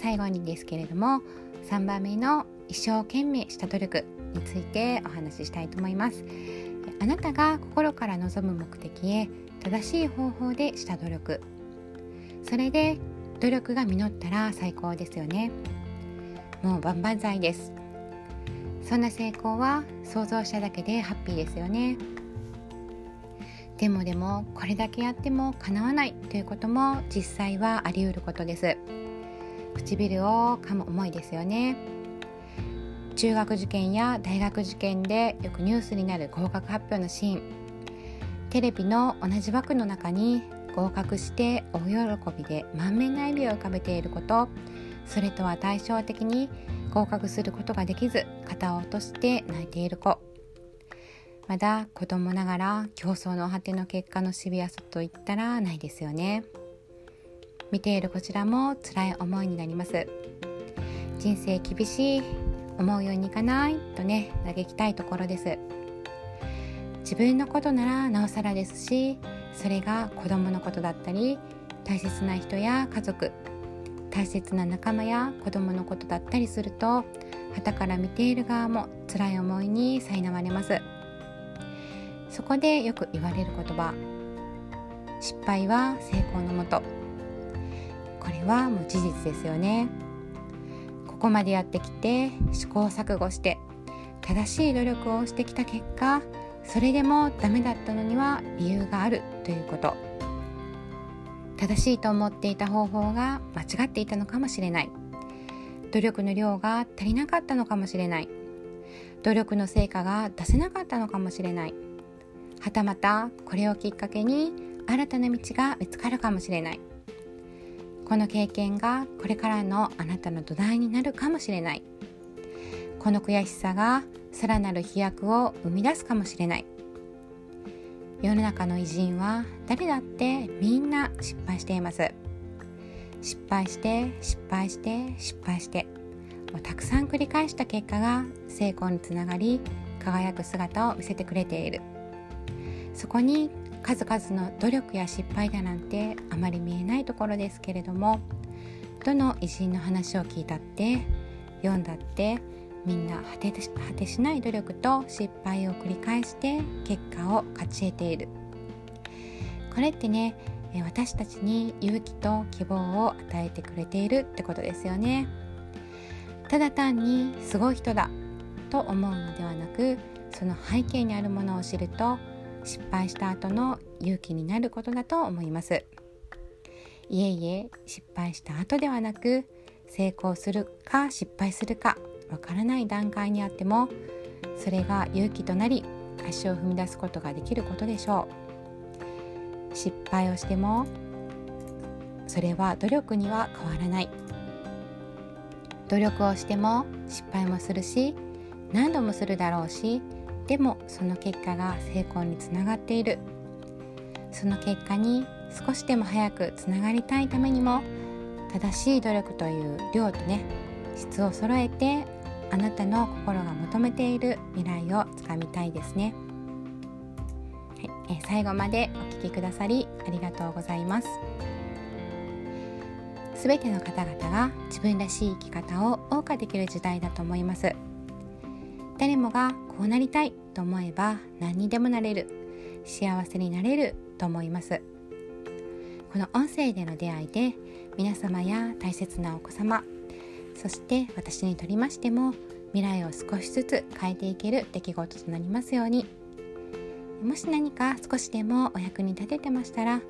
最後にですけれども3番目の一生懸命した努力についてお話ししたいと思います。あなたが心から望む目的へ正しい方法でした努力。それで努力が実ったら最高ですよね。もう万々歳です。そんな成功は想像しただけでハッピーですよね。でもでもこれだけやっても叶わないということも実際はあり得ることです。唇を噛む思いですよね。中学受験や大学受験でよくニュースになる合格発表のシーン。テレビの同じ枠の中に合格して大喜びで満面の笑みを浮かべていること。それとは対照的に合格することができず肩を落として泣いている子。まだ子供ながら競争の果ての結果のシビアさと言ったらないですよね。見ているこちらも辛い思いになります。人生厳しい思うようにいかないとね嘆きたいところです。自分のことならなおさらですしそれが子供のことだったり大切な人や家族大切な仲間や子供のことだったりすると旗から見ている側も辛い思いに苛まれます。そこでよく言われる言葉失敗は成功のもと。これはもう事実ですよね。ここまでやってきて試行錯誤して正しい努力をしてきた結果それでもダメだったのには理由があるということ。正しいと思っていた方法が間違っていたのかもしれない。努力の量が足りなかったのかもしれない。努力の成果が出せなかったのかもしれない。はたまたこれをきっかけに新たな道が見つかるかもしれない。この経験がこれからのあなたの土台になるかもしれない。この悔しさがさらなる飛躍を生み出すかもしれない。世の中の偉人は誰だってみんな失敗しています。失敗して失敗して失敗して。をたくさん繰り返した結果が成功につながり輝く姿を見せてくれている。そこに数々の努力や失敗だなんてあまり見えないところですけれどもどの偉人の話を聞いたって読んだってみんな果て果てしない努力と失敗を繰り返して結果を勝ち得ている。これってね私たちに勇気と希望を与えてくれているってことですよね。ただ単にすごい人だと思うのではなくその背景にあるものを知ると失敗した後の勇気になることだと思います。いえいえ失敗した後ではなく成功するか失敗するかわからない段階にあってもそれが勇気となり足を踏み出すことができることでしょう。失敗をしてもそれは努力には変わらない。努力をしても失敗もするし何度もするだろうしでもその結果が成功につながっている。その結果に少しでも早くつながりたいためにも正しい努力という量とね質を揃えてあなたの心が求めている未来をつかみたいですね、はいえ最後までお聴きくださりありがとうございます。すべての方々が自分らしい生き方を謳歌できる時代だと思います。誰もがこうなりたいと思えば何にでもなれる。幸せになれると思います。この音声での出会いで皆様や大切なお子様そして私にとりましても未来を少しずつ変えていける出来事となりますように。もし何か少しでもお役に立ててましたら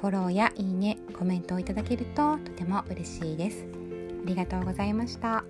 フォローやいいねコメントをいただけるととても嬉しいです。ありがとうございました。